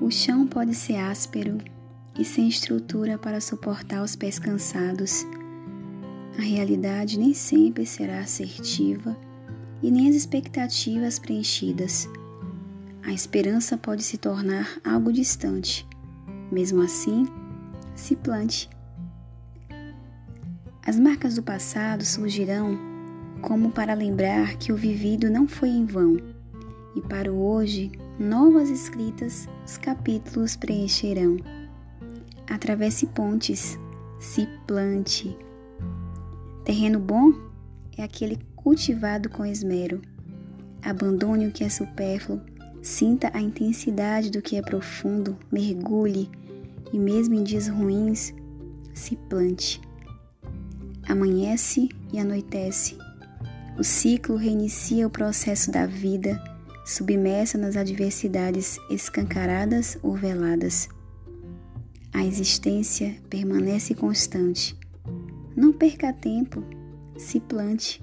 O chão pode ser áspero e sem estrutura para suportar os pés cansados. A realidade nem sempre será assertiva e nem as expectativas preenchidas. A esperança pode se tornar algo distante. Mesmo assim, se plante. As marcas do passado surgirão como para lembrar que o vivido não foi em vão, e para o hoje, novas escritas, os capítulos preencherão. Atravesse pontes, se plante. Terreno bom é aquele cultivado com esmero. Abandone o que é supérfluo, sinta a intensidade do que é profundo, mergulhe e, mesmo em dias ruins, se plante. Amanhece e anoitece. O ciclo reinicia o processo da vida, submersa nas adversidades escancaradas ou veladas. A existência permanece constante. Não perca tempo, se plante.